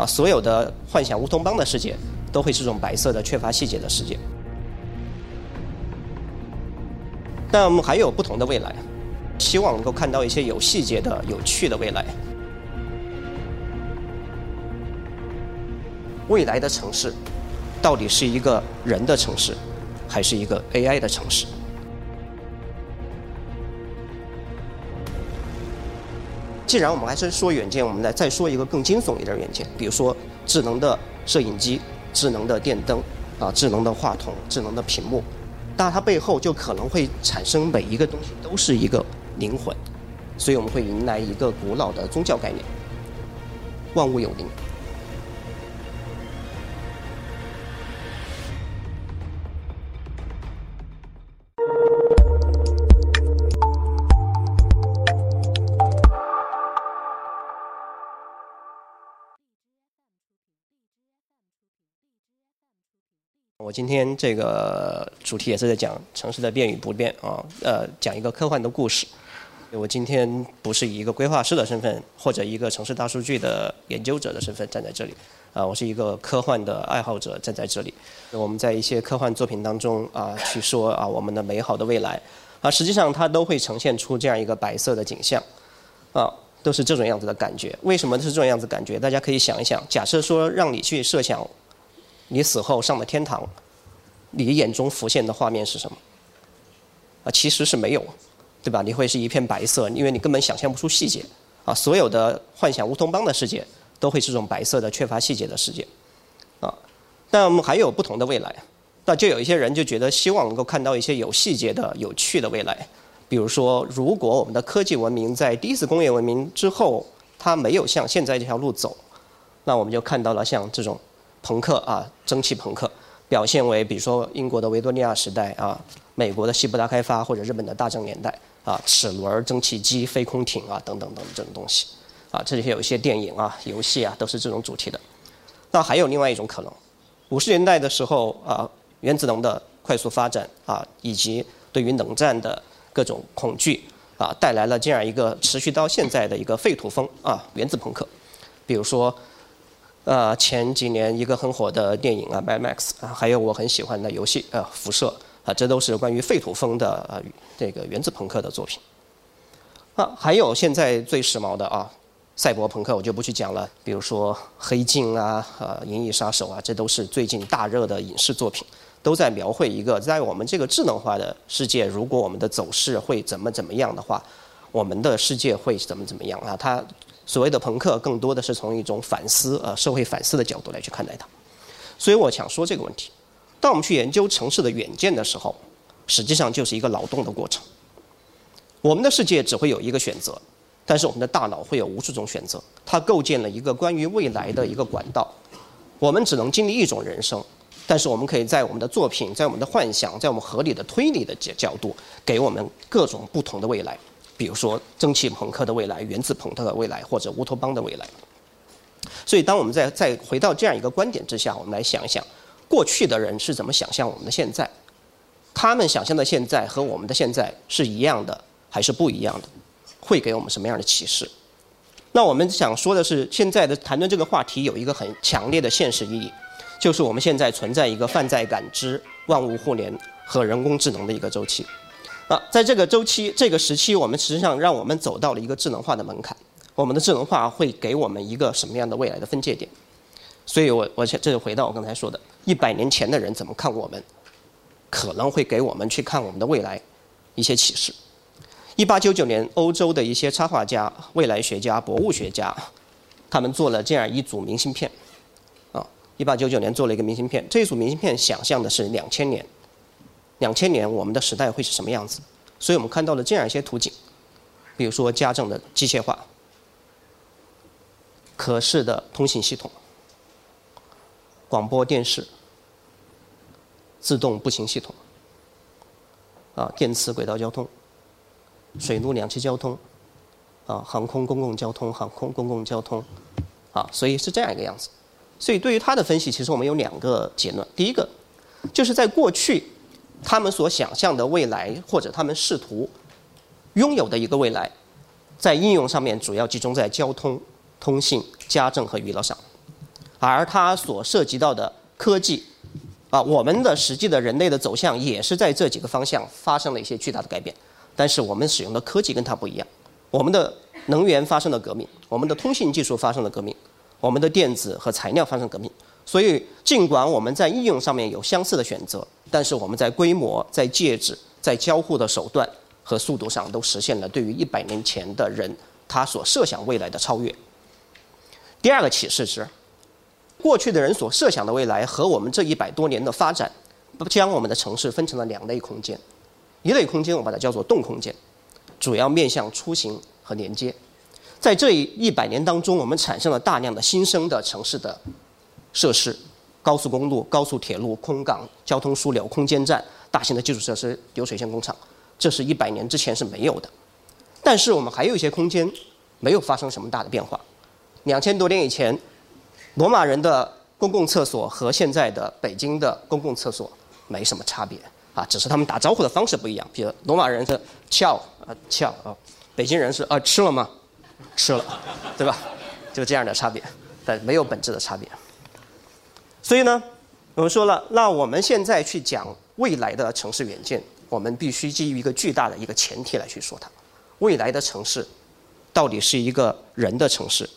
啊，所有的幻想乌托邦的世界都会是这种白色的、缺乏细节的世界。但我们还有不同的未来，希望能够看到一些有细节的、有趣的未来。未来的城市，到底是一个人的城市，还是一个 AI 的城市？既然我们还是说软件，我们来再说一个更惊悚一点的远见，比如说智能的摄影机、智能的电灯、啊智能的话筒、智能的屏幕，那它背后就可能会产生每一个东西都是一个灵魂，所以我们会迎来一个古老的宗教概念：万物有灵。我今天这个主题也是在讲城市的变与不变啊，呃，讲一个科幻的故事。我今天不是以一个规划师的身份，或者一个城市大数据的研究者的身份站在这里，啊，我是一个科幻的爱好者站在这里。我们在一些科幻作品当中啊，去说啊我们的美好的未来，啊，实际上它都会呈现出这样一个白色的景象，啊，都是这种样子的感觉。为什么是这种样子感觉？大家可以想一想，假设说让你去设想。你死后上了天堂，你眼中浮现的画面是什么？啊，其实是没有，对吧？你会是一片白色，因为你根本想象不出细节。啊，所有的幻想乌托邦的世界都会是这种白色的、缺乏细节的世界。啊，但我们还有不同的未来。那就有一些人就觉得希望能够看到一些有细节的、有趣的未来。比如说，如果我们的科技文明在第一次工业文明之后，它没有向现在这条路走，那我们就看到了像这种。朋克啊，蒸汽朋克，表现为比如说英国的维多利亚时代啊，美国的西部大开发或者日本的大正年代啊，齿轮、蒸汽机、飞空艇啊等等等这种东西，啊，这些有一些电影啊、游戏啊都是这种主题的。那还有另外一种可能，五十年代的时候啊，原子能的快速发展啊，以及对于冷战的各种恐惧啊，带来了这样一个持续到现在的一个废土风啊，原子朋克，比如说。呃，前几年一个很火的电影啊，《Mad Max》啊，还有我很喜欢的游戏啊，《辐射》啊，这都是关于废土风的啊，这个原子朋克的作品。啊，还有现在最时髦的啊，赛博朋克，我就不去讲了。比如说《黑镜》啊，呃，《银翼杀手》啊，这都是最近大热的影视作品，都在描绘一个在我们这个智能化的世界，如果我们的走势会怎么怎么样的话，我们的世界会怎么怎么样啊？它。所谓的朋克，更多的是从一种反思，呃，社会反思的角度来去看待它。所以我想说这个问题：当我们去研究城市的远见的时候，实际上就是一个劳动的过程。我们的世界只会有一个选择，但是我们的大脑会有无数种选择，它构建了一个关于未来的一个管道。我们只能经历一种人生，但是我们可以在我们的作品、在我们的幻想、在我们合理的推理的角角度，给我们各种不同的未来。比如说蒸汽朋克的未来、原子朋克的未来，或者乌托邦的未来。所以，当我们再再回到这样一个观点之下，我们来想一想，过去的人是怎么想象我们的现在？他们想象的现在和我们的现在是一样的还是不一样的？会给我们什么样的启示？那我们想说的是，现在的谈论这个话题有一个很强烈的现实意义，就是我们现在存在一个泛在感知、万物互联和人工智能的一个周期。啊，在这个周期、这个时期，我们实际上让我们走到了一个智能化的门槛。我们的智能化会给我们一个什么样的未来的分界点？所以我我这就回到我刚才说的，一百年前的人怎么看我们，可能会给我们去看我们的未来一些启示。一八九九年，欧洲的一些插画家、未来学家、博物学家，他们做了这样一组明信片。啊，一八九九年做了一个明信片，这一组明信片想象的是两千年。两千年，我们的时代会是什么样子？所以我们看到了这样一些图景，比如说家政的机械化、可视的通信系统、广播电视、自动步行系统、啊电磁轨道交通、水陆两栖交通、啊航空公共交通、航空公共交通，啊，所以是这样一个样子。所以对于他的分析，其实我们有两个结论：第一个，就是在过去。他们所想象的未来，或者他们试图拥有的一个未来，在应用上面主要集中在交通、通信、家政和娱乐上。而它所涉及到的科技，啊，我们的实际的人类的走向也是在这几个方向发生了一些巨大的改变。但是我们使用的科技跟它不一样，我们的能源发生了革命，我们的通信技术发生了革命，我们的电子和材料发生革命。所以，尽管我们在应用上面有相似的选择，但是我们在规模、在介质、在交互的手段和速度上都实现了对于一百年前的人他所设想未来的超越。第二个启示是，过去的人所设想的未来和我们这一百多年的发展，将我们的城市分成了两类空间。一类空间我把它叫做动空间，主要面向出行和连接。在这一百年当中，我们产生了大量的新生的城市的设施，高速公路、高速铁路、空港、交通枢纽、空间站、大型的基础设施、流水线工厂，这是一百年之前是没有的。但是我们还有一些空间没有发生什么大的变化。两千多年以前，罗马人的公共厕所和现在的北京的公共厕所没什么差别。啊，只是他们打招呼的方式不一样。比如罗马人是“翘”啊“翘”啊，北京人是“啊吃了吗？吃了，对吧？就这样的差别，但没有本质的差别。所以呢，我们说了，那我们现在去讲未来的城市远见，我们必须基于一个巨大的一个前提来去说它：未来的城市到底是一个人的城市，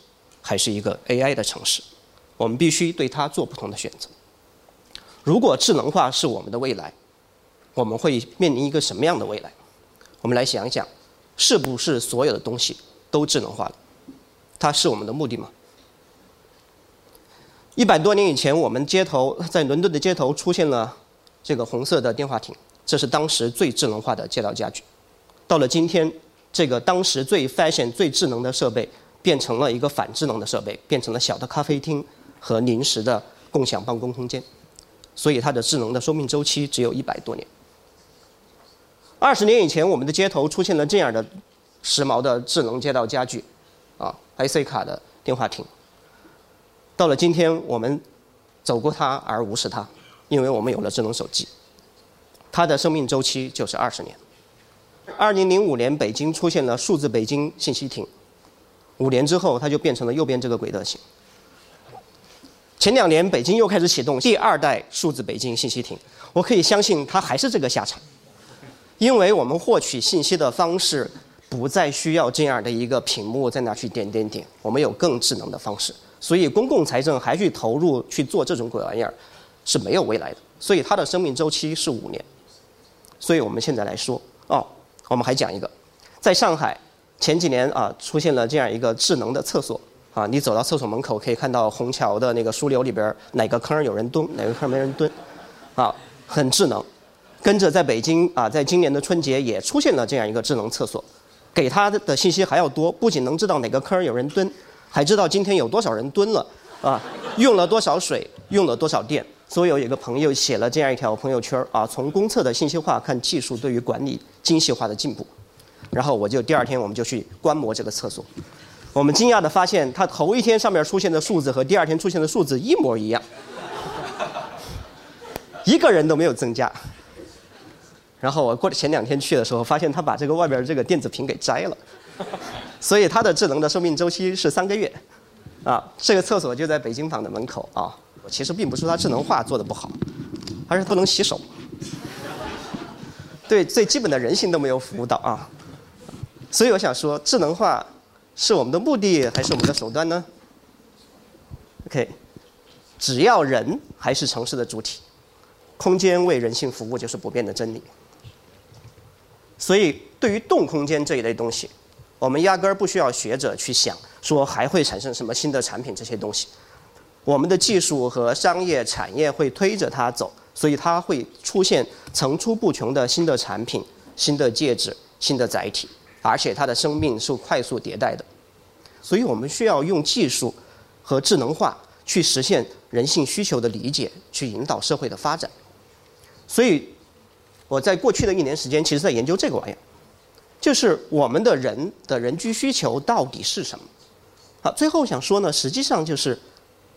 还是一个 AI 的城市？我们必须对它做不同的选择。如果智能化是我们的未来，我们会面临一个什么样的未来？我们来想一想，是不是所有的东西都智能化了？它是我们的目的吗？一百多年以前，我们街头在伦敦的街头出现了这个红色的电话亭，这是当时最智能化的街道家具。到了今天，这个当时最 fashion、最智能的设备变成了一个反智能的设备，变成了小的咖啡厅和临时的共享办公空间。所以它的智能的寿命周期只有一百多年。二十年以前，我们的街头出现了这样的时髦的智能街道家具，啊，IC 卡的电话亭。到了今天，我们走过它而无视它，因为我们有了智能手机。它的生命周期就是二十年。二零零五年，北京出现了数字北京信息亭，五年之后，它就变成了右边这个鬼德型。前两年，北京又开始启动第二代数字北京信息亭，我可以相信它还是这个下场。因为我们获取信息的方式不再需要这样的一个屏幕在那去点点点，我们有更智能的方式，所以公共财政还去投入去做这种鬼玩意儿是没有未来的，所以它的生命周期是五年。所以我们现在来说，哦，我们还讲一个，在上海前几年啊出现了这样一个智能的厕所啊，你走到厕所门口可以看到虹桥的那个枢纽里边哪个坑有人蹲，哪个坑没人蹲，啊，很智能。跟着在北京啊，在今年的春节也出现了这样一个智能厕所，给他的信息还要多，不仅能知道哪个坑有人蹲，还知道今天有多少人蹲了，啊，用了多少水，用了多少电。所以有一个朋友写了这样一条朋友圈啊，从公厕的信息化看技术对于管理精细化的进步。然后我就第二天我们就去观摩这个厕所，我们惊讶的发现，它头一天上面出现的数字和第二天出现的数字一模一样，一个人都没有增加。然后我过前两天去的时候，发现他把这个外边这个电子屏给摘了，所以它的智能的寿命周期是三个月，啊，这个厕所就在北京坊的门口啊。其实并不是它智能化做的不好，而是不能洗手，对最基本的人性都没有服务到啊。所以我想说，智能化是我们的目的还是我们的手段呢？OK，只要人还是城市的主体，空间为人性服务就是不变的真理。所以，对于动空间这一类东西，我们压根儿不需要学者去想说还会产生什么新的产品这些东西。我们的技术和商业产业会推着它走，所以它会出现层出不穷的新的产品、新的介质、新的载体，而且它的生命是快速迭代的。所以我们需要用技术和智能化去实现人性需求的理解，去引导社会的发展。所以。我在过去的一年时间，其实在研究这个玩意儿，就是我们的人的人居需求到底是什么？好，最后想说呢，实际上就是，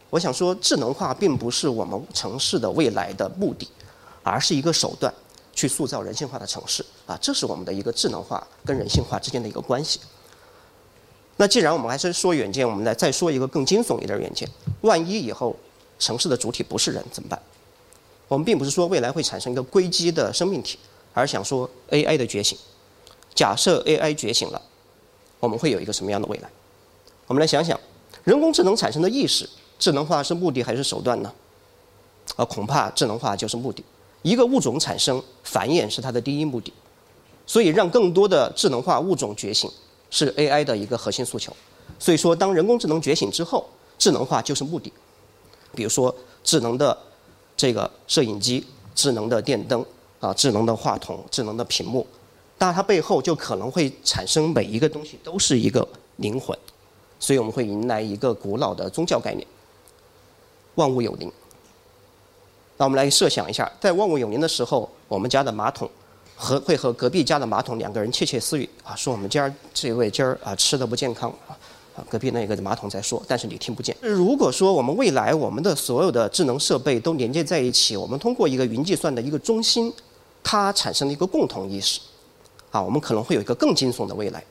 我想说，智能化并不是我们城市的未来的目的，而是一个手段，去塑造人性化的城市啊，这是我们的一个智能化跟人性化之间的一个关系。那既然我们还是说远见，我们来再说一个更惊悚一点的远见：万一以后城市的主体不是人怎么办？我们并不是说未来会产生一个硅基的生命体，而想说 AI 的觉醒。假设 AI 觉醒了，我们会有一个什么样的未来？我们来想想，人工智能产生的意识，智能化是目的还是手段呢？啊，恐怕智能化就是目的。一个物种产生繁衍是它的第一目的，所以让更多的智能化物种觉醒是 AI 的一个核心诉求。所以说，当人工智能觉醒之后，智能化就是目的。比如说，智能的这个摄影机、智能的电灯啊、智能的话筒、智能的屏幕，但它背后就可能会产生每一个东西都是一个灵魂。所以我们会迎来一个古老的宗教概念：万物有灵。那我们来设想一下，在万物有灵的时候，我们家的马桶和会和隔壁家的马桶两个人窃窃私语啊，说我们家这位今儿啊吃的不健康啊，啊隔壁那个马桶在说，但是你听不见。如果说我们未来我们的所有的智能设备都连接在一起，我们通过一个云计算的一个中心，它产生了一个共同意识，啊，我们可能会有一个更惊悚的未来，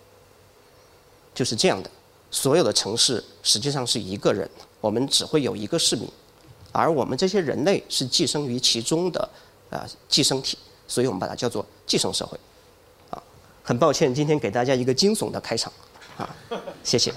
就是这样的。所有的城市实际上是一个人，我们只会有一个市民。而我们这些人类是寄生于其中的啊寄生体，所以我们把它叫做寄生社会。啊，很抱歉今天给大家一个惊悚的开场，啊，谢谢。